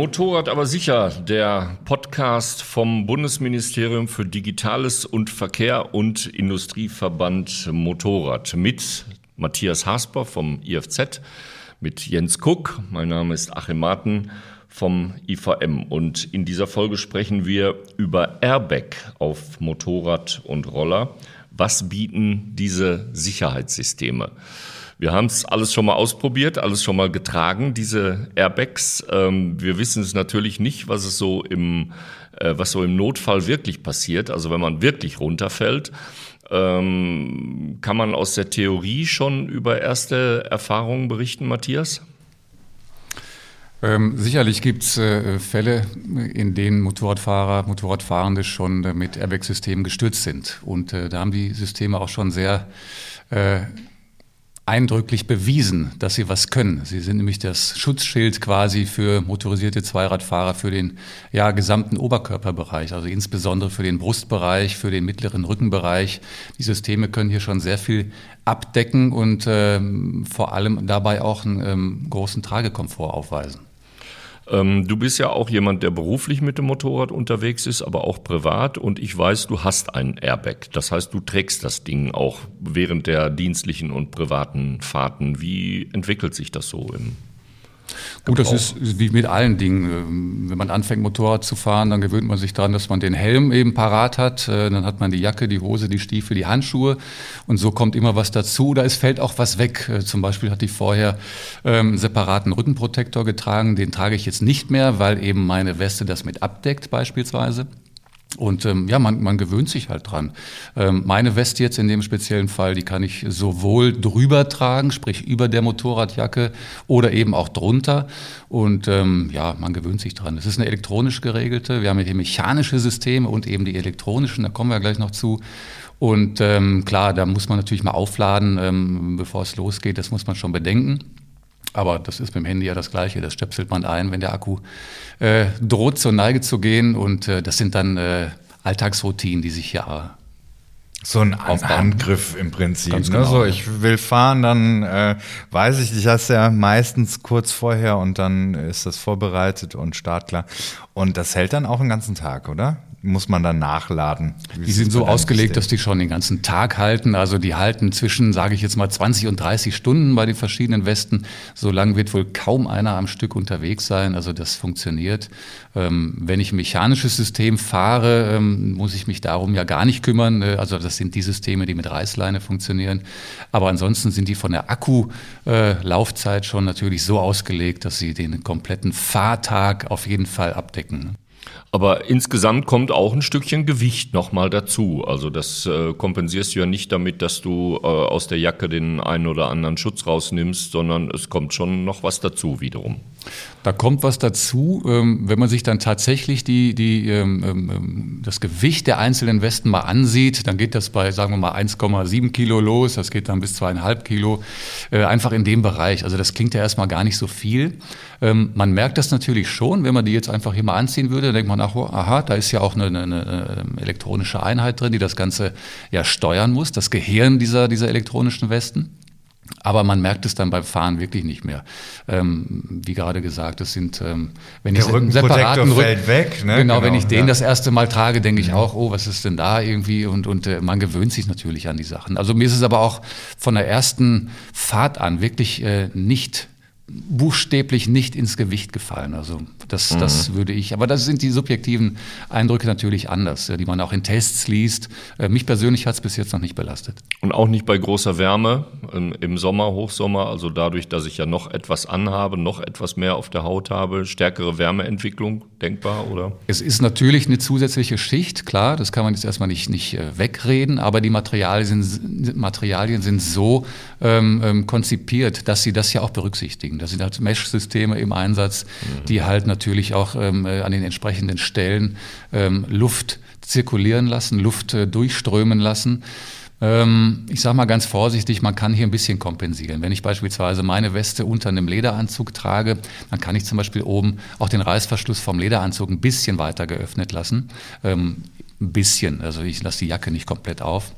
Motorrad aber sicher, der Podcast vom Bundesministerium für Digitales und Verkehr und Industrieverband Motorrad mit Matthias Hasper vom IFZ, mit Jens Kuck, mein Name ist Achim Marten vom IVM und in dieser Folge sprechen wir über Airbag auf Motorrad und Roller. Was bieten diese Sicherheitssysteme? Wir haben es alles schon mal ausprobiert, alles schon mal getragen, diese Airbags. Ähm, wir wissen es natürlich nicht, was es so im, äh, was so im Notfall wirklich passiert. Also wenn man wirklich runterfällt, ähm, kann man aus der Theorie schon über erste Erfahrungen berichten, Matthias? Ähm, sicherlich gibt es äh, Fälle, in denen Motorradfahrer, Motorradfahrende schon äh, mit Airbag-Systemen gestürzt sind. Und äh, da haben die Systeme auch schon sehr äh, eindrücklich bewiesen, dass sie was können. Sie sind nämlich das Schutzschild quasi für motorisierte Zweiradfahrer für den ja, gesamten Oberkörperbereich, also insbesondere für den Brustbereich, für den mittleren Rückenbereich. Die Systeme können hier schon sehr viel abdecken und ähm, vor allem dabei auch einen ähm, großen Tragekomfort aufweisen. Ähm, du bist ja auch jemand, der beruflich mit dem Motorrad unterwegs ist, aber auch privat. Und ich weiß, du hast ein Airbag. Das heißt, du trägst das Ding auch während der dienstlichen und privaten Fahrten. Wie entwickelt sich das so im Gut, das ist wie mit allen Dingen. Ähm, wenn man anfängt, Motorrad zu fahren, dann gewöhnt man sich daran, dass man den Helm eben parat hat. Äh, dann hat man die Jacke, die Hose, die Stiefel, die Handschuhe. Und so kommt immer was dazu. Oder es fällt auch was weg. Äh, zum Beispiel hatte ich vorher ähm, einen separaten Rückenprotektor getragen. Den trage ich jetzt nicht mehr, weil eben meine Weste das mit abdeckt beispielsweise. Und ähm, ja, man, man gewöhnt sich halt dran. Ähm, meine Weste jetzt in dem speziellen Fall, die kann ich sowohl drüber tragen, sprich über der Motorradjacke oder eben auch drunter. Und ähm, ja, man gewöhnt sich dran. Es ist eine elektronisch geregelte. Wir haben hier mechanische Systeme und eben die elektronischen, da kommen wir gleich noch zu. Und ähm, klar, da muss man natürlich mal aufladen, ähm, bevor es losgeht. Das muss man schon bedenken. Aber das ist beim Handy ja das Gleiche. Das stöpselt man ein, wenn der Akku äh, droht zur Neige zu gehen. Und äh, das sind dann äh, Alltagsroutinen, die sich hier äh, so ein aufbauen. Handgriff im Prinzip. Ganz ne? genau, so, ich will fahren, dann äh, weiß ich das ja meistens kurz vorher und dann ist das vorbereitet und startklar. Und das hält dann auch einen ganzen Tag, oder? Muss man dann nachladen? die sind so ausgelegt, dass die schon den ganzen Tag halten. Also die halten zwischen, sage ich jetzt mal, 20 und 30 Stunden bei den verschiedenen Westen. So lange wird wohl kaum einer am Stück unterwegs sein. Also das funktioniert. Ähm, wenn ich ein mechanisches System fahre, ähm, muss ich mich darum ja gar nicht kümmern. Äh, also das sind die Systeme, die mit Reißleine funktionieren. Aber ansonsten sind die von der Akkulaufzeit äh, schon natürlich so ausgelegt, dass sie den kompletten Fahrtag auf jeden Fall abdecken. Aber insgesamt kommt auch ein Stückchen Gewicht nochmal dazu. Also das äh, kompensierst du ja nicht damit, dass du äh, aus der Jacke den einen oder anderen Schutz rausnimmst, sondern es kommt schon noch was dazu wiederum. Da kommt was dazu, ähm, wenn man sich dann tatsächlich die, die, ähm, ähm, das Gewicht der einzelnen Westen mal ansieht, dann geht das bei, sagen wir mal, 1,7 Kilo los, das geht dann bis zweieinhalb Kilo, äh, einfach in dem Bereich. Also das klingt ja erstmal gar nicht so viel. Man merkt das natürlich schon, wenn man die jetzt einfach hier mal anziehen würde, dann denkt man, ach, aha, da ist ja auch eine, eine, eine elektronische Einheit drin, die das Ganze ja steuern muss, das Gehirn dieser, dieser elektronischen Westen. Aber man merkt es dann beim Fahren wirklich nicht mehr. Ähm, wie gerade gesagt, es sind, ähm, wenn Der ich einen separaten fällt weg. Ne? Genau, genau, wenn ich den ja. das erste Mal trage, denke ich mhm. auch, oh, was ist denn da irgendwie? Und, und äh, man gewöhnt sich natürlich an die Sachen. Also mir ist es aber auch von der ersten Fahrt an wirklich äh, nicht buchstäblich nicht ins Gewicht gefallen. Also das, mhm. das würde ich, aber das sind die subjektiven Eindrücke natürlich anders, die man auch in Tests liest. Äh, mich persönlich hat es bis jetzt noch nicht belastet. Und auch nicht bei großer Wärme im Sommer, Hochsommer, also dadurch, dass ich ja noch etwas anhabe, noch etwas mehr auf der Haut habe, stärkere Wärmeentwicklung denkbar, oder? Es ist natürlich eine zusätzliche Schicht, klar, das kann man jetzt erstmal nicht, nicht äh, wegreden, aber die Materialien sind, Materialien sind so ähm, ähm, konzipiert, dass sie das ja auch berücksichtigen. Da sind halt Mesh-Systeme im Einsatz, mhm. die halt natürlich auch ähm, äh, an den entsprechenden Stellen ähm, Luft zirkulieren lassen, Luft äh, durchströmen lassen. Ähm, ich sage mal ganz vorsichtig, man kann hier ein bisschen kompensieren. Wenn ich beispielsweise meine Weste unter einem Lederanzug trage, dann kann ich zum Beispiel oben auch den Reißverschluss vom Lederanzug ein bisschen weiter geöffnet lassen. Ähm, ein bisschen, also ich lasse die Jacke nicht komplett auf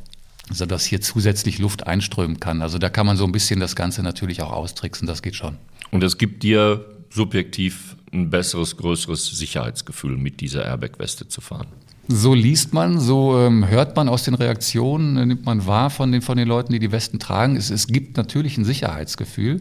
sodass hier zusätzlich Luft einströmen kann. Also da kann man so ein bisschen das Ganze natürlich auch austricksen, das geht schon. Und es gibt dir subjektiv ein besseres, größeres Sicherheitsgefühl mit dieser Airbag-Weste zu fahren. So liest man, so ähm, hört man aus den Reaktionen, äh, nimmt man wahr von den, von den Leuten, die die Westen tragen. Es, es gibt natürlich ein Sicherheitsgefühl.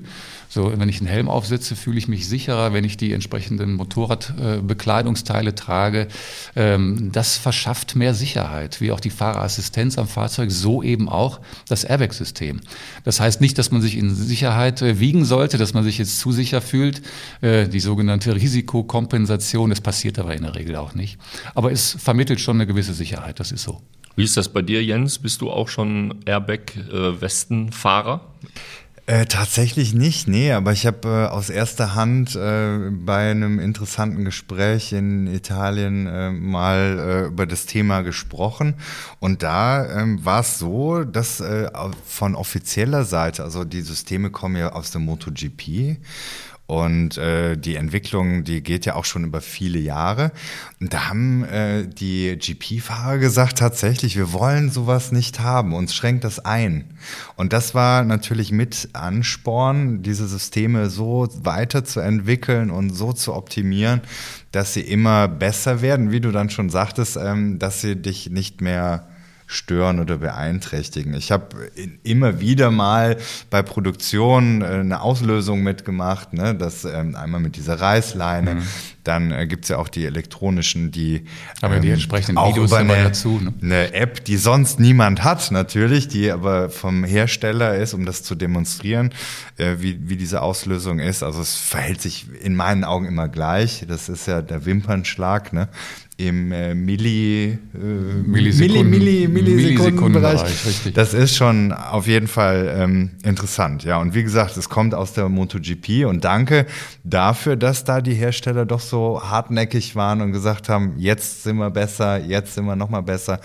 So, wenn ich einen Helm aufsetze, fühle ich mich sicherer, wenn ich die entsprechenden Motorradbekleidungsteile äh, trage. Ähm, das verschafft mehr Sicherheit, wie auch die Fahrerassistenz am Fahrzeug, so eben auch das Airbag-System. Das heißt nicht, dass man sich in Sicherheit äh, wiegen sollte, dass man sich jetzt zu sicher fühlt. Äh, die sogenannte Risikokompensation, das passiert aber in der Regel auch nicht. Aber es vermittelt schon eine gewisse Sicherheit, das ist so. Wie ist das bei dir, Jens? Bist du auch schon Airbag-Westenfahrer? Äh, tatsächlich nicht, nee, aber ich habe äh, aus erster Hand äh, bei einem interessanten Gespräch in Italien äh, mal äh, über das Thema gesprochen und da ähm, war es so, dass äh, von offizieller Seite, also die Systeme kommen ja aus der MotoGP und äh, die Entwicklung, die geht ja auch schon über viele Jahre. Und da haben äh, die GP-Fahrer gesagt, tatsächlich, wir wollen sowas nicht haben. Uns schränkt das ein. Und das war natürlich mit Ansporn, diese Systeme so weiterzuentwickeln und so zu optimieren, dass sie immer besser werden, wie du dann schon sagtest, ähm, dass sie dich nicht mehr stören oder beeinträchtigen. Ich habe immer wieder mal bei Produktionen äh, eine Auslösung mitgemacht, ne? das ähm, einmal mit dieser Reißleine, mhm. dann äh, es ja auch die elektronischen, die aber ähm, die entsprechenden auch Videos über eine, dazu, ne? eine App, die sonst niemand hat natürlich, die aber vom Hersteller ist, um das zu demonstrieren, äh, wie, wie diese Auslösung ist. Also es verhält sich in meinen Augen immer gleich. Das ist ja der Wimpernschlag. Ne? Im äh, Milli, äh, Millisekunden, Milli, Milli, Millisekundenbereich. Millisekundenbereich das ist schon auf jeden Fall ähm, interessant. Ja, und wie gesagt, es kommt aus der MotoGP und danke dafür, dass da die Hersteller doch so hartnäckig waren und gesagt haben, jetzt sind wir besser, jetzt sind wir noch mal besser.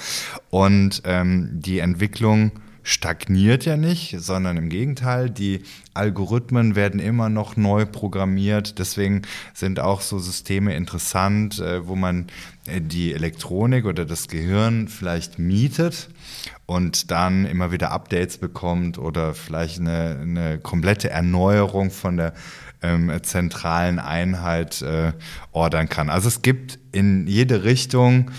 Und ähm, die Entwicklung stagniert ja nicht, sondern im Gegenteil, die Algorithmen werden immer noch neu programmiert. Deswegen sind auch so Systeme interessant, äh, wo man äh, die Elektronik oder das Gehirn vielleicht mietet und dann immer wieder Updates bekommt oder vielleicht eine, eine komplette Erneuerung von der ähm, zentralen Einheit äh, ordern kann. Also es gibt in jede Richtung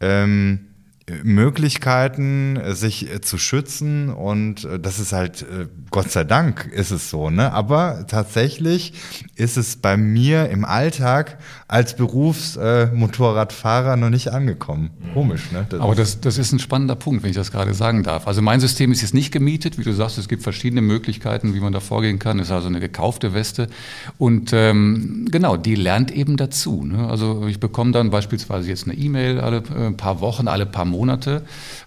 ähm, Möglichkeiten, sich äh, zu schützen und äh, das ist halt, äh, Gott sei Dank ist es so, ne? Aber tatsächlich ist es bei mir im Alltag als Berufsmotorradfahrer noch nicht angekommen. Komisch, ne? Das Aber das, das ist ein spannender Punkt, wenn ich das gerade sagen darf. Also mein System ist jetzt nicht gemietet, wie du sagst, es gibt verschiedene Möglichkeiten, wie man da vorgehen kann. Es ist also eine gekaufte Weste und ähm, genau, die lernt eben dazu. Ne? Also ich bekomme dann beispielsweise jetzt eine E-Mail alle paar Wochen, alle paar Monate.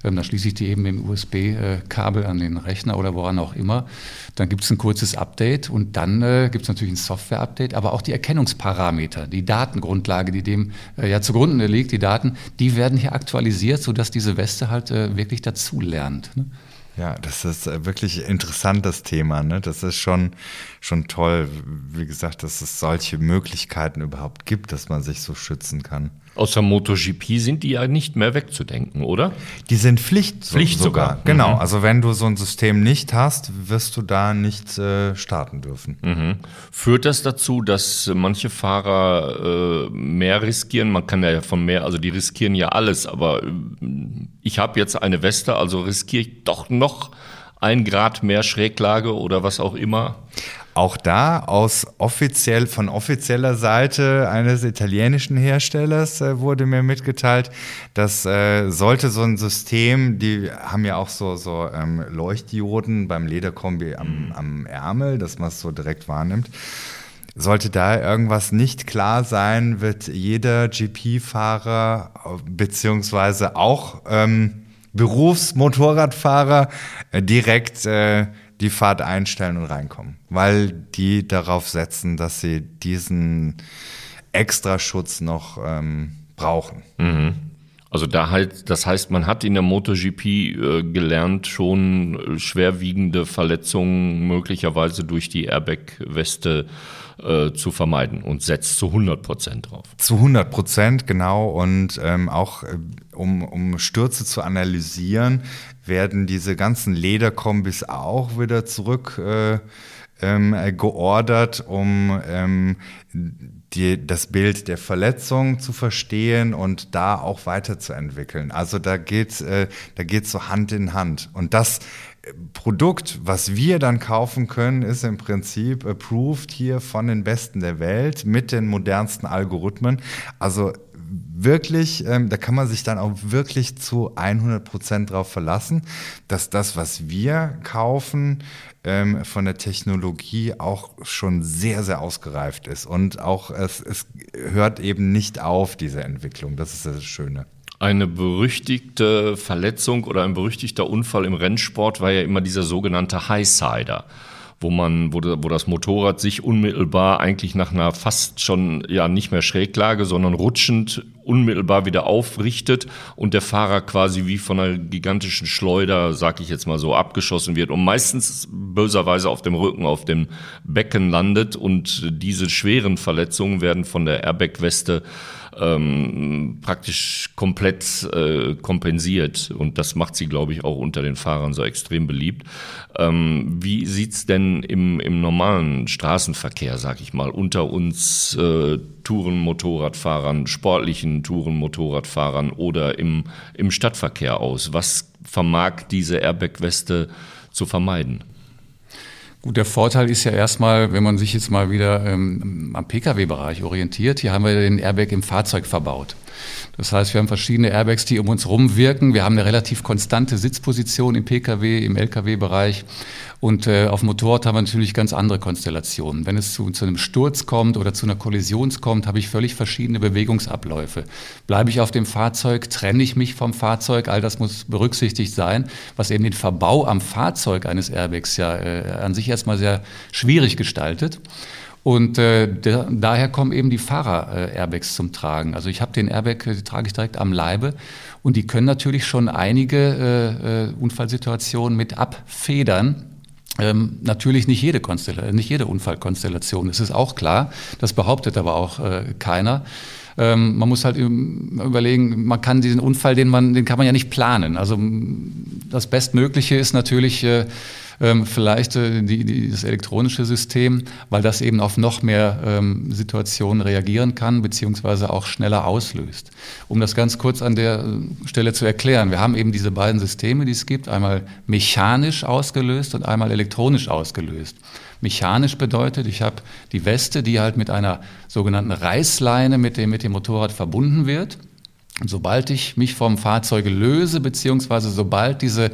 Ähm, dann schließe ich die eben im USB-Kabel an den Rechner oder woran auch immer. Dann gibt es ein kurzes Update und dann äh, gibt es natürlich ein Software-Update, aber auch die Erkennungsparameter, die Datengrundlage, die dem äh, ja zugrunde liegt, die Daten, die werden hier aktualisiert, sodass diese Weste halt äh, wirklich dazu lernt. Ne? Ja, das ist äh, wirklich interessant, das Thema. Ne? Das ist schon, schon toll, wie gesagt, dass es solche Möglichkeiten überhaupt gibt, dass man sich so schützen kann. Außer MotoGP sind die ja nicht mehr wegzudenken, oder? Die sind Pflicht, Pflicht sogar. sogar. Genau. Mhm. Also wenn du so ein System nicht hast, wirst du da nicht äh, starten dürfen. Mhm. Führt das dazu, dass manche Fahrer äh, mehr riskieren? Man kann ja von mehr, also die riskieren ja alles, aber äh, ich habe jetzt eine Weste, also riskiere ich doch noch ein Grad mehr Schräglage oder was auch immer? Auch da aus offiziell, von offizieller Seite eines italienischen Herstellers äh, wurde mir mitgeteilt, dass äh, sollte so ein System, die haben ja auch so, so ähm, Leuchtdioden beim Lederkombi am, mhm. am Ärmel, dass man es so direkt wahrnimmt. Sollte da irgendwas nicht klar sein, wird jeder GP-Fahrer beziehungsweise auch ähm, Berufsmotorradfahrer äh, direkt äh, die Fahrt einstellen und reinkommen, weil die darauf setzen, dass sie diesen Extraschutz noch ähm, brauchen. Mhm. Also da halt, das heißt, man hat in der MotoGP äh, gelernt, schon schwerwiegende Verletzungen möglicherweise durch die Airbag-Weste äh, zu vermeiden und setzt zu 100 Prozent drauf. Zu 100 Prozent, genau. Und ähm, auch äh, um, um Stürze zu analysieren, werden diese ganzen Lederkombis auch wieder zurück äh, ähm, geordert, um ähm, die, das Bild der Verletzung zu verstehen und da auch weiterzuentwickeln. Also da geht äh, da geht's so Hand in Hand. Und das äh, Produkt, was wir dann kaufen können, ist im Prinzip approved hier von den Besten der Welt mit den modernsten Algorithmen. Also wirklich, ähm, da kann man sich dann auch wirklich zu 100 Prozent drauf verlassen, dass das, was wir kaufen, ähm, von der Technologie auch schon sehr, sehr ausgereift ist. Und auch es, es hört eben nicht auf, diese Entwicklung. Das ist das Schöne. Eine berüchtigte Verletzung oder ein berüchtigter Unfall im Rennsport war ja immer dieser sogenannte Highsider wo man, wo, wo das Motorrad sich unmittelbar eigentlich nach einer fast schon ja nicht mehr Schräglage, sondern rutschend unmittelbar wieder aufrichtet und der Fahrer quasi wie von einer gigantischen Schleuder, sag ich jetzt mal so, abgeschossen wird und meistens böserweise auf dem Rücken, auf dem Becken landet. Und diese schweren Verletzungen werden von der Airbag-Weste ähm, praktisch komplett äh, kompensiert. Und das macht sie, glaube ich, auch unter den Fahrern so extrem beliebt. Ähm, wie sieht's denn im, im normalen Straßenverkehr, sag ich mal, unter uns äh, Tourenmotorradfahrern, sportlichen Tourenmotorradfahrern oder im, im Stadtverkehr aus? Was vermag diese Airbag-Weste zu vermeiden? Gut, der Vorteil ist ja erstmal, wenn man sich jetzt mal wieder ähm, am Pkw-Bereich orientiert, hier haben wir den Airbag im Fahrzeug verbaut. Das heißt, wir haben verschiedene Airbags, die um uns herum wirken. Wir haben eine relativ konstante Sitzposition im Pkw, im Lkw-Bereich. Und äh, auf dem Motorrad haben wir natürlich ganz andere Konstellationen. Wenn es zu, zu einem Sturz kommt oder zu einer Kollision kommt, habe ich völlig verschiedene Bewegungsabläufe. Bleibe ich auf dem Fahrzeug, trenne ich mich vom Fahrzeug, all das muss berücksichtigt sein, was eben den Verbau am Fahrzeug eines Airbags ja äh, an sich erstmal sehr schwierig gestaltet. Und äh, der, daher kommen eben die Fahrer-Airbags zum Tragen. Also ich habe den Airbag, die trage ich direkt am Leibe und die können natürlich schon einige äh, äh, Unfallsituationen mit abfedern. Ähm, natürlich nicht jede, Konstellation, nicht jede Unfallkonstellation, das ist auch klar. Das behauptet aber auch äh, keiner. Ähm, man muss halt überlegen, man kann diesen Unfall, den man, den kann man ja nicht planen. Also das Bestmögliche ist natürlich äh, ähm, vielleicht äh, die, die, das elektronische System, weil das eben auf noch mehr ähm, Situationen reagieren kann, beziehungsweise auch schneller auslöst. Um das ganz kurz an der äh, Stelle zu erklären, wir haben eben diese beiden Systeme, die es gibt, einmal mechanisch ausgelöst und einmal elektronisch ausgelöst. Mechanisch bedeutet, ich habe die Weste, die halt mit einer sogenannten Reißleine mit dem, mit dem Motorrad verbunden wird. Und sobald ich mich vom Fahrzeug löse, beziehungsweise sobald diese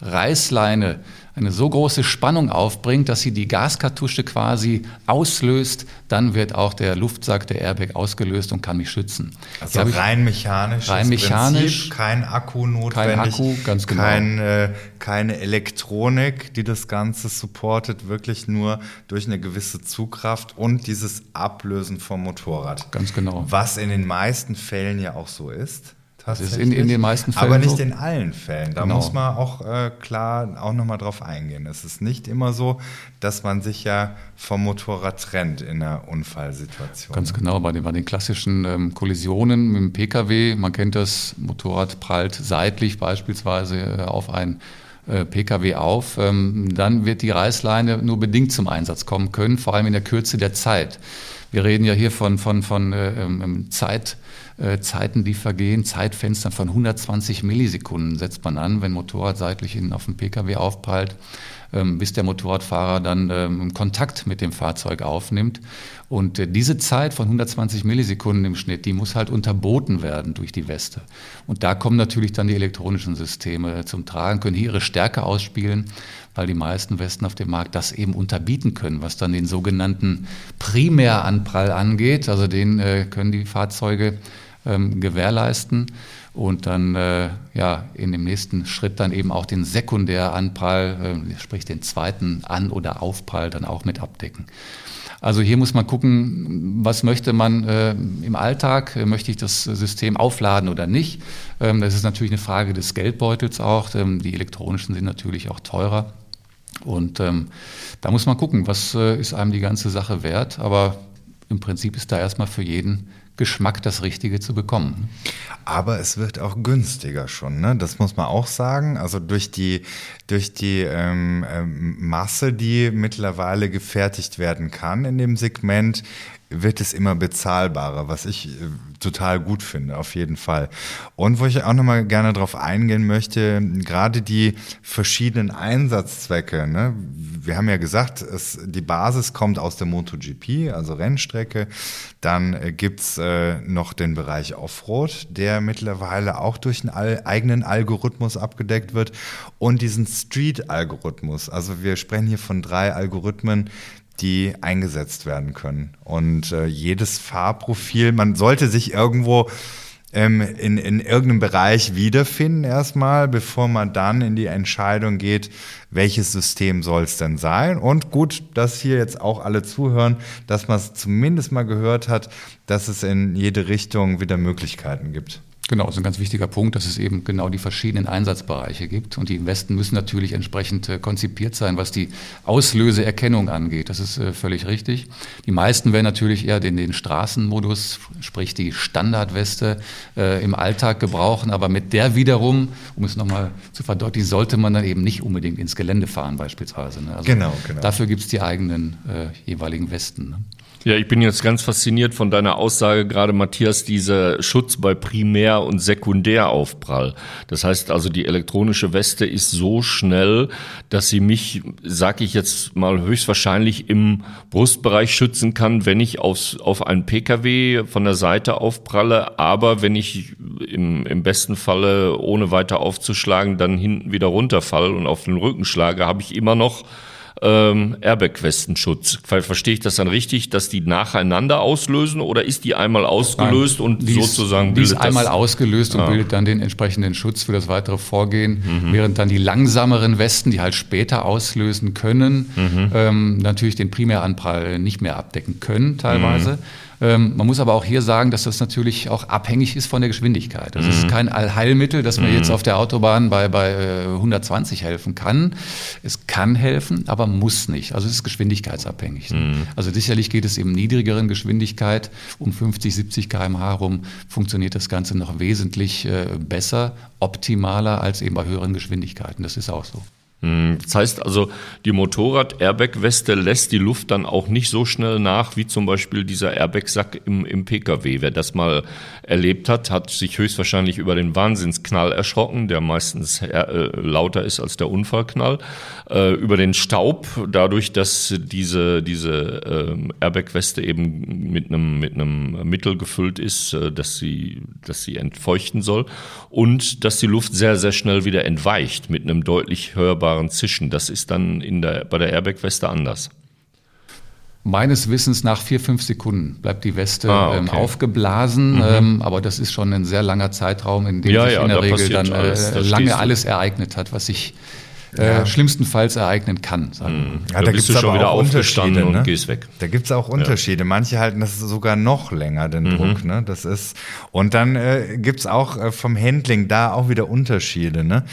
Reißleine eine so große Spannung aufbringt, dass sie die Gaskartusche quasi auslöst, dann wird auch der Luftsack, der Airbag ausgelöst und kann mich schützen. Also rein mechanisch. Rein mechanisch. Prinzip, kein Akku notwendig. Kein Akku, ganz genau. Kein, äh, keine Elektronik, die das Ganze supportet, wirklich nur durch eine gewisse Zugkraft und dieses Ablösen vom Motorrad. Ganz genau. Was in den meisten Fällen ja auch so ist. Das ist in, in den meisten Fällen. Aber nicht so. in allen Fällen. Da genau. muss man auch äh, klar auch nochmal drauf eingehen. Es ist nicht immer so, dass man sich ja vom Motorrad trennt in einer Unfallsituation. Ganz genau, bei den, bei den klassischen ähm, Kollisionen mit dem Pkw, man kennt das, Motorrad prallt seitlich beispielsweise äh, auf ein äh, Pkw auf, ähm, dann wird die Reißleine nur bedingt zum Einsatz kommen können, vor allem in der Kürze der Zeit. Wir reden ja hier von, von, von äh, ähm, Zeit äh, Zeiten, die vergehen, Zeitfenstern von 120 Millisekunden setzt man an, wenn Motorrad seitlich in, auf dem Pkw aufprallt, ähm, bis der Motorradfahrer dann ähm, Kontakt mit dem Fahrzeug aufnimmt. Und äh, diese Zeit von 120 Millisekunden im Schnitt, die muss halt unterboten werden durch die Weste. Und da kommen natürlich dann die elektronischen Systeme zum Tragen, können hier ihre Stärke ausspielen weil die meisten Westen auf dem Markt das eben unterbieten können, was dann den sogenannten Primäranprall angeht. Also den äh, können die Fahrzeuge ähm, gewährleisten und dann äh, ja, in dem nächsten Schritt dann eben auch den Sekundäranprall, äh, sprich den zweiten An- oder Aufprall dann auch mit abdecken. Also hier muss man gucken, was möchte man äh, im Alltag? Möchte ich das System aufladen oder nicht? Ähm, das ist natürlich eine Frage des Geldbeutels auch. Ähm, die elektronischen sind natürlich auch teurer. Und ähm, da muss man gucken, was äh, ist einem die ganze Sache wert. Aber im Prinzip ist da erstmal für jeden Geschmack das Richtige zu bekommen. Aber es wird auch günstiger schon, ne? Das muss man auch sagen. Also durch die, durch die ähm, ähm, Masse, die mittlerweile gefertigt werden kann in dem Segment, wird es immer bezahlbarer, was ich äh, total gut finde, auf jeden Fall. Und wo ich auch nochmal gerne drauf eingehen möchte, gerade die verschiedenen Einsatzzwecke. Ne? Wir haben ja gesagt, es, die Basis kommt aus der MotoGP, also Rennstrecke. Dann äh, gibt's äh, noch den Bereich Offroad, der mittlerweile auch durch einen eigenen Algorithmus abgedeckt wird. Und diesen Street-Algorithmus. Also wir sprechen hier von drei Algorithmen, die eingesetzt werden können. Und äh, jedes Fahrprofil, man sollte sich irgendwo ähm, in, in irgendeinem Bereich wiederfinden erstmal, bevor man dann in die Entscheidung geht, welches System soll es denn sein. Und gut, dass hier jetzt auch alle zuhören, dass man es zumindest mal gehört hat, dass es in jede Richtung wieder Möglichkeiten gibt. Genau, das ist ein ganz wichtiger Punkt, dass es eben genau die verschiedenen Einsatzbereiche gibt. Und die Investen müssen natürlich entsprechend äh, konzipiert sein, was die Auslöseerkennung angeht. Das ist äh, völlig richtig. Die meisten werden natürlich eher den, den Straßenmodus, sprich die Standardweste äh, im Alltag gebrauchen. Aber mit der wiederum, um es nochmal zu verdeutlichen, sollte man dann eben nicht unbedingt ins Gelände fahren beispielsweise. Ne? Also genau, genau. Dafür gibt es die eigenen äh, jeweiligen Westen. Ne? Ja, ich bin jetzt ganz fasziniert von deiner Aussage gerade, Matthias, dieser Schutz bei Primär- und Sekundäraufprall. Das heißt also, die elektronische Weste ist so schnell, dass sie mich, sag ich jetzt mal, höchstwahrscheinlich im Brustbereich schützen kann, wenn ich aufs, auf einen Pkw von der Seite aufpralle, aber wenn ich im, im besten Falle, ohne weiter aufzuschlagen, dann hinten wieder runterfalle und auf den Rücken schlage, habe ich immer noch ähm, Airbag-Westenschutz. Verstehe ich das dann richtig, dass die nacheinander auslösen oder ist die einmal ausgelöst Nein, und die sozusagen bildet die ist einmal ausgelöst und ah. bildet dann den entsprechenden Schutz für das weitere Vorgehen, mhm. während dann die langsameren Westen, die halt später auslösen können, mhm. ähm, natürlich den Primäranprall nicht mehr abdecken können teilweise. Mhm. Ähm, man muss aber auch hier sagen, dass das natürlich auch abhängig ist von der Geschwindigkeit. Das mhm. ist kein Allheilmittel, dass man mhm. jetzt auf der Autobahn bei, bei 120 äh, helfen kann. Es kann helfen, aber muss nicht. Also es ist geschwindigkeitsabhängig. Mhm. Also sicherlich geht es im niedrigeren Geschwindigkeit, um 50, 70 km/h rum, funktioniert das Ganze noch wesentlich äh, besser, optimaler als eben bei höheren Geschwindigkeiten. Das ist auch so. Hm, das heißt also, die Motorrad-Airbag-Weste lässt die Luft dann auch nicht so schnell nach, wie zum Beispiel dieser Airbag-Sack im, im Pkw. Wer das mal erlebt hat, hat sich höchstwahrscheinlich über den Wahnsinnsknall erschrocken, der meistens äh, lauter ist als der Unfallknall. Äh, über den Staub, dadurch, dass diese, diese äh, Airbag-Weste eben mit einem, mit Mittel gefüllt ist, äh, dass, sie, dass sie entfeuchten soll. Und dass die Luft sehr, sehr schnell wieder entweicht mit einem deutlich hörbaren hörbaren Zischen. Das ist dann in der, bei der Airbag-Weste anders. Meines Wissens nach vier, fünf Sekunden bleibt die Weste ah, okay. ähm, aufgeblasen, mhm. ähm, aber das ist schon ein sehr langer Zeitraum, in dem ja, sich ja, in der Regel dann äh, lange alles ereignet hat, was sich äh, schlimmstenfalls ereignen kann. Sagen. Ja, da, da gibt es schon wieder Unterschiede ne? und gehst weg. Da gibt es auch Unterschiede. Ja. Manche halten das sogar noch länger, den mhm. Druck. Ne? Das ist und dann äh, gibt es auch äh, vom Handling da auch wieder Unterschiede. Ne?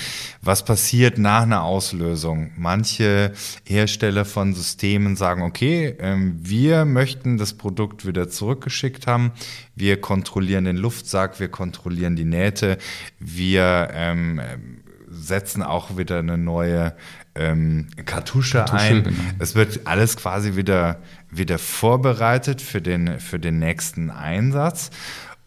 Was passiert nach einer Auslösung? Manche Hersteller von Systemen sagen, okay, ähm, wir möchten das Produkt wieder zurückgeschickt haben. Wir kontrollieren den Luftsack, wir kontrollieren die Nähte, wir ähm, setzen auch wieder eine neue ähm, Kartusche, Kartusche ein. Genau. Es wird alles quasi wieder, wieder vorbereitet für den, für den nächsten Einsatz.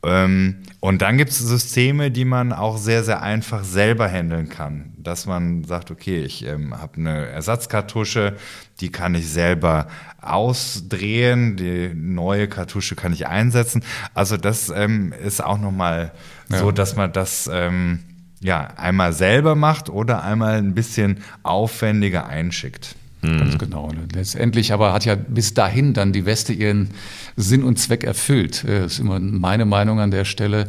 Ähm, und dann gibt es Systeme, die man auch sehr, sehr einfach selber handeln kann. Dass man sagt, okay, ich ähm, habe eine Ersatzkartusche, die kann ich selber ausdrehen, die neue Kartusche kann ich einsetzen. Also das ähm, ist auch nochmal ja. so, dass man das ähm, ja, einmal selber macht oder einmal ein bisschen aufwendiger einschickt. Mhm. Ganz genau. Letztendlich aber hat ja bis dahin dann die Weste ihren Sinn und Zweck erfüllt. Das ist immer meine Meinung an der Stelle.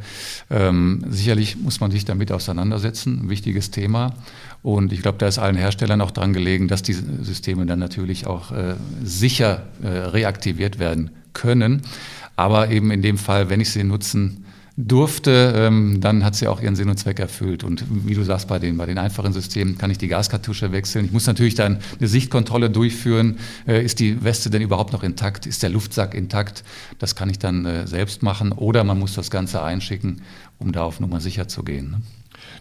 Ähm, sicherlich muss man sich damit auseinandersetzen, ein wichtiges Thema. Und ich glaube, da ist allen Herstellern auch dran gelegen, dass die Systeme dann natürlich auch äh, sicher äh, reaktiviert werden können. Aber eben in dem Fall, wenn ich sie nutzen durfte, ähm, dann hat sie auch ihren Sinn und Zweck erfüllt. Und wie du sagst, bei den, bei den einfachen Systemen kann ich die Gaskartusche wechseln. Ich muss natürlich dann eine Sichtkontrolle durchführen. Äh, ist die Weste denn überhaupt noch intakt? Ist der Luftsack intakt? Das kann ich dann äh, selbst machen. Oder man muss das Ganze einschicken, um da auf Nummer sicher zu gehen. Ne?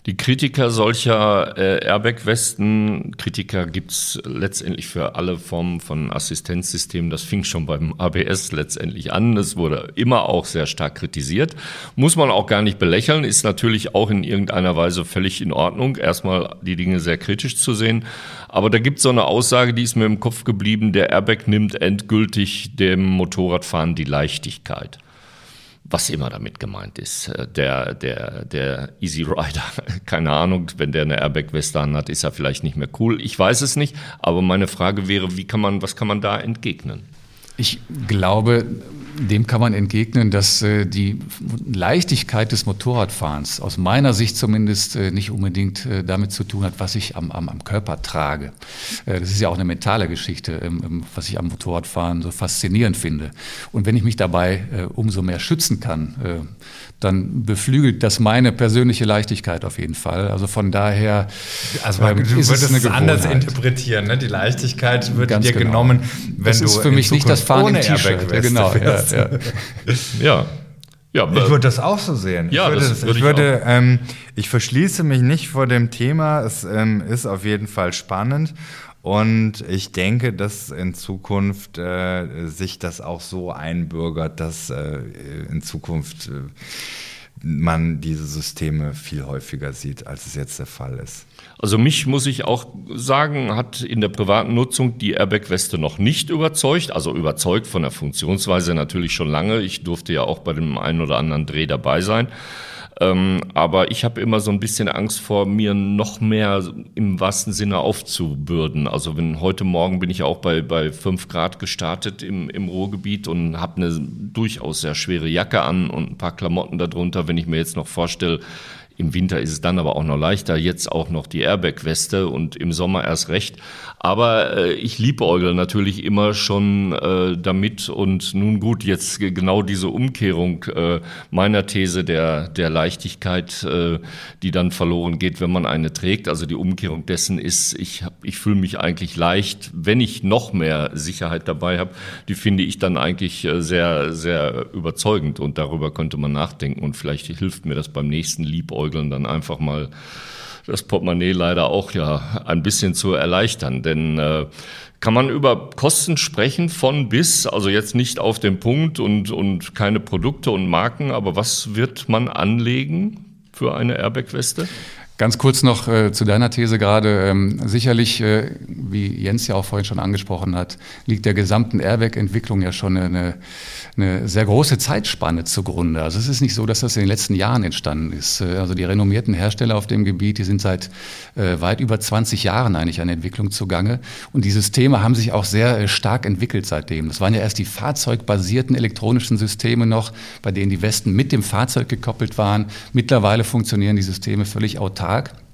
Die Kritiker solcher äh, Airbag-Westen, Kritiker gibt's letztendlich für alle Formen von Assistenzsystemen. Das fing schon beim ABS letztendlich an. Es wurde immer auch sehr stark kritisiert. Muss man auch gar nicht belächeln, ist natürlich auch in irgendeiner Weise völlig in Ordnung, erstmal die Dinge sehr kritisch zu sehen. Aber da gibt's so eine Aussage, die ist mir im Kopf geblieben, der Airbag nimmt endgültig dem Motorradfahren die Leichtigkeit was immer damit gemeint ist. Äh, der, der, der Easy Rider, keine Ahnung, wenn der eine Airbag-Weste hat, ist er vielleicht nicht mehr cool. Ich weiß es nicht, aber meine Frage wäre, wie kann man, was kann man da entgegnen? Ich glaube, dem kann man entgegnen, dass äh, die Leichtigkeit des Motorradfahrens aus meiner Sicht zumindest äh, nicht unbedingt äh, damit zu tun hat, was ich am, am, am Körper trage. Das ist ja auch eine mentale Geschichte, ähm, ähm, was ich am Motorradfahren so faszinierend finde. Und wenn ich mich dabei umso mehr schützen kann, dann beflügelt das meine persönliche Leichtigkeit auf jeden Fall. Also von daher also ähm, du ist würdest es anders interpretieren. Ne? Die Leichtigkeit wird Ganz dir genau. genommen, wenn das du ist für mich nicht das Fahren ohne T-Shirt. Ja, genau. Ja, ja. ja. Ja, ich würde das auch so sehen. Ja, ich würde, das würde ich, würde ähm, ich verschließe mich nicht vor dem Thema. Es ähm, ist auf jeden Fall spannend. Und ich denke, dass in Zukunft äh, sich das auch so einbürgert, dass äh, in Zukunft äh, man diese Systeme viel häufiger sieht, als es jetzt der Fall ist. Also mich muss ich auch sagen, hat in der privaten Nutzung die Airbag-Weste noch nicht überzeugt. Also überzeugt von der Funktionsweise natürlich schon lange. Ich durfte ja auch bei dem einen oder anderen Dreh dabei sein. Ähm, aber ich habe immer so ein bisschen Angst vor, mir noch mehr im wahrsten Sinne aufzubürden. Also wenn heute Morgen bin ich auch bei, bei 5 Grad gestartet im, im Ruhrgebiet und habe eine durchaus sehr schwere Jacke an und ein paar Klamotten darunter. Wenn ich mir jetzt noch vorstelle, im Winter ist es dann aber auch noch leichter, jetzt auch noch die Airbag-Weste und im Sommer erst recht. Aber äh, ich liebäugle natürlich immer schon äh, damit. Und nun gut, jetzt genau diese Umkehrung äh, meiner These der, der Leichtigkeit, äh, die dann verloren geht, wenn man eine trägt. Also die Umkehrung dessen ist, ich, ich fühle mich eigentlich leicht, wenn ich noch mehr Sicherheit dabei habe, die finde ich dann eigentlich äh, sehr, sehr überzeugend. Und darüber könnte man nachdenken. Und vielleicht hilft mir das beim nächsten Liebäugeln dann einfach mal das Portemonnaie leider auch ja ein bisschen zu erleichtern. Denn äh, kann man über Kosten sprechen von bis, also jetzt nicht auf den Punkt und, und keine Produkte und Marken, aber was wird man anlegen für eine Airbag-Weste? Ganz kurz noch äh, zu deiner These gerade. Ähm, sicherlich, äh, wie Jens ja auch vorhin schon angesprochen hat, liegt der gesamten Airbag-Entwicklung ja schon eine, eine sehr große Zeitspanne zugrunde. Also es ist nicht so, dass das in den letzten Jahren entstanden ist. Äh, also die renommierten Hersteller auf dem Gebiet, die sind seit äh, weit über 20 Jahren eigentlich an Entwicklung zugange. Und die Systeme haben sich auch sehr äh, stark entwickelt seitdem. Das waren ja erst die fahrzeugbasierten elektronischen Systeme noch, bei denen die Westen mit dem Fahrzeug gekoppelt waren. Mittlerweile funktionieren die Systeme völlig autark ähm,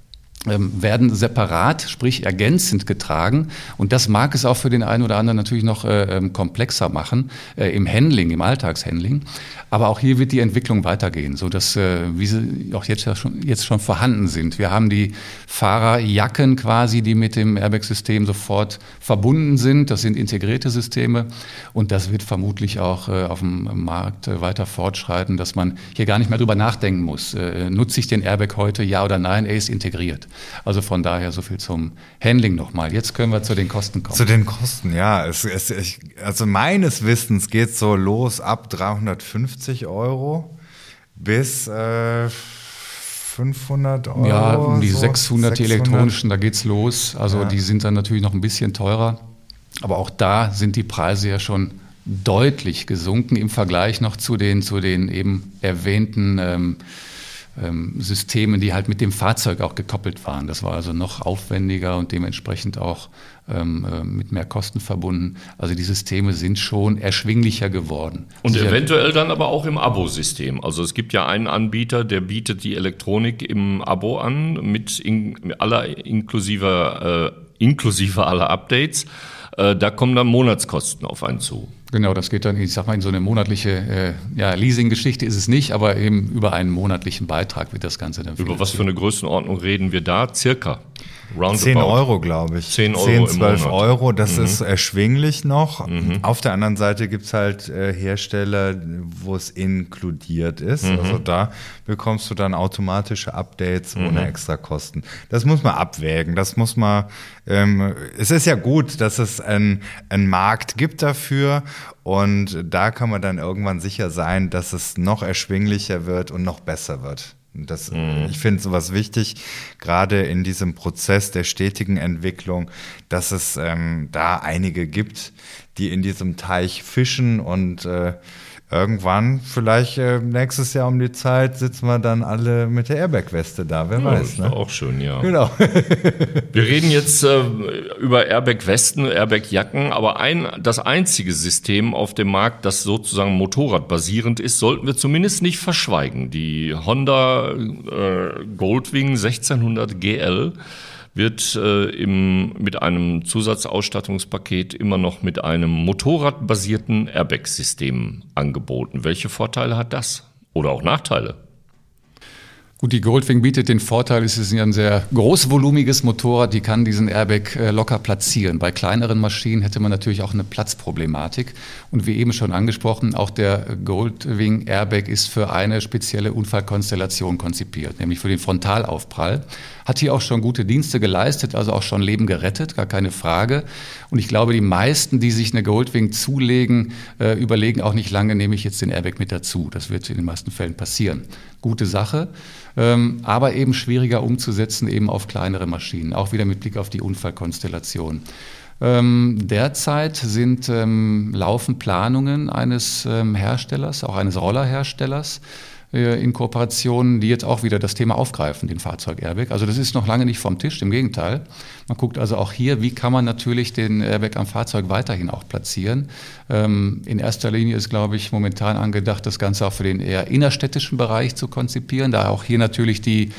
werden separat, sprich ergänzend getragen. Und das mag es auch für den einen oder anderen natürlich noch äh, ähm, komplexer machen äh, im Handling, im Alltagshandling. Aber auch hier wird die Entwicklung weitergehen, so dass äh, wie sie auch jetzt, ja schon, jetzt schon vorhanden sind. Wir haben die Fahrerjacken quasi, die mit dem Airbag-System sofort verbunden sind. Das sind integrierte Systeme und das wird vermutlich auch äh, auf dem Markt äh, weiter fortschreiten, dass man hier gar nicht mehr drüber nachdenken muss. Äh, nutze ich den Airbag heute, ja oder nein? Er ist integriert. Also von daher so viel zum Handling nochmal. Jetzt können wir zu den Kosten kommen. Zu den Kosten, ja. Es, es, ich, also meines Wissens geht so los ab 350 Euro bis äh, 500 Euro. Ja, um die so 600, 600, die elektronischen, da geht's los. Also ja. die sind dann natürlich noch ein bisschen teurer. Aber auch da sind die Preise ja schon deutlich gesunken im Vergleich noch zu den, zu den eben erwähnten ähm, ähm, Systemen, die halt mit dem Fahrzeug auch gekoppelt waren. Das war also noch aufwendiger und dementsprechend auch ähm, äh, mit mehr Kosten verbunden. Also die Systeme sind schon erschwinglicher geworden. Und Sicher eventuell dann aber auch im Abo-System. Also es gibt ja einen Anbieter, der bietet die Elektronik im Abo an mit, in, mit aller inklusive, äh, inklusive aller Updates. Äh, da kommen dann Monatskosten auf einen zu. Genau, das geht dann, ich sag mal, in so eine monatliche äh, ja, Leasing-Geschichte ist es nicht, aber eben über einen monatlichen Beitrag wird das Ganze dann. Über was für eine Größenordnung reden wir da? Circa? Roundabout. 10 Euro, glaube ich. 10 Euro 10, 12 Euro, das mhm. ist erschwinglich noch. Mhm. Auf der anderen Seite gibt es halt äh, Hersteller, wo es inkludiert ist. Mhm. Also da bekommst du dann automatische Updates ohne mhm. extra Kosten. Das muss man abwägen. Das muss man, ähm, es ist ja gut, dass es einen Markt gibt dafür. Und da kann man dann irgendwann sicher sein, dass es noch erschwinglicher wird und noch besser wird. Das, mhm. Ich finde sowas wichtig, gerade in diesem Prozess der stetigen Entwicklung, dass es ähm, da einige gibt, die in diesem Teich fischen und äh, irgendwann, vielleicht äh, nächstes Jahr um die Zeit, sitzen wir dann alle mit der Airbag-Weste da, wer ja, weiß. Ist ne? auch schön, ja. Genau. wir reden jetzt äh, über Airbag-Westen, Airbag-Jacken, aber ein, das einzige System auf dem Markt, das sozusagen motorradbasierend ist, sollten wir zumindest nicht verschweigen. Die Honda äh, Goldwing 1600 GL wird äh, im, mit einem Zusatzausstattungspaket immer noch mit einem motorradbasierten Airbag-System angeboten. Welche Vorteile hat das? Oder auch Nachteile? Gut, die Goldwing bietet den Vorteil, es ist ein sehr großvolumiges Motorrad, die kann diesen Airbag äh, locker platzieren. Bei kleineren Maschinen hätte man natürlich auch eine Platzproblematik. Und wie eben schon angesprochen, auch der Goldwing Airbag ist für eine spezielle Unfallkonstellation konzipiert, nämlich für den Frontalaufprall. Hat hier auch schon gute Dienste geleistet, also auch schon Leben gerettet, gar keine Frage. Und ich glaube, die meisten, die sich eine Goldwing zulegen, äh, überlegen auch nicht lange, nehme ich jetzt den Airbag mit dazu. Das wird in den meisten Fällen passieren. Gute Sache ähm, aber eben schwieriger umzusetzen eben auf kleinere Maschinen, auch wieder mit Blick auf die Unfallkonstellation. Ähm, derzeit sind ähm, laufen Planungen eines ähm, Herstellers, auch eines Rollerherstellers, in Kooperationen, die jetzt auch wieder das Thema aufgreifen, den Fahrzeug-Airbag. Also das ist noch lange nicht vom Tisch, im Gegenteil. Man guckt also auch hier, wie kann man natürlich den Airbag am Fahrzeug weiterhin auch platzieren. Ähm, in erster Linie ist, glaube ich, momentan angedacht, das Ganze auch für den eher innerstädtischen Bereich zu konzipieren, da auch hier natürlich die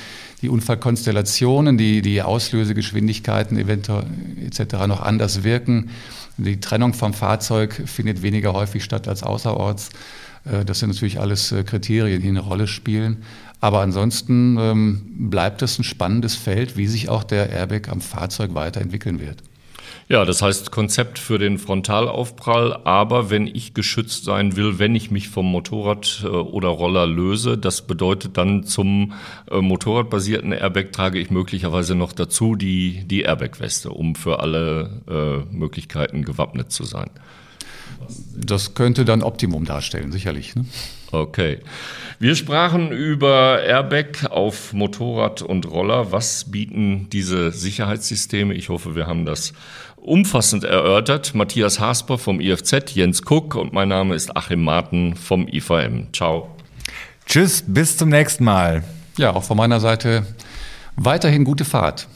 die Unfallkonstellationen, die, die Auslösegeschwindigkeiten eventuell etc. noch anders wirken. Die Trennung vom Fahrzeug findet weniger häufig statt als außerorts. Äh, das sind natürlich alles äh, Kriterien, die eine Rolle spielen. Aber ansonsten ähm, bleibt es ein spannendes Feld, wie sich auch der Airbag am Fahrzeug weiterentwickeln wird. Ja, das heißt Konzept für den Frontalaufprall, aber wenn ich geschützt sein will, wenn ich mich vom Motorrad äh, oder Roller löse, das bedeutet dann zum motorradbasierten Airbag trage ich möglicherweise noch dazu die, die Airbag-Weste, um für alle äh, Möglichkeiten gewappnet zu sein. Das könnte dann Optimum darstellen, sicherlich. Ne? Okay. Wir sprachen über Airbag auf Motorrad und Roller. Was bieten diese Sicherheitssysteme? Ich hoffe, wir haben das umfassend erörtert. Matthias Hasper vom IFZ, Jens Kuck und mein Name ist Achim Marten vom IVM. Ciao. Tschüss, bis zum nächsten Mal. Ja, auch von meiner Seite weiterhin gute Fahrt.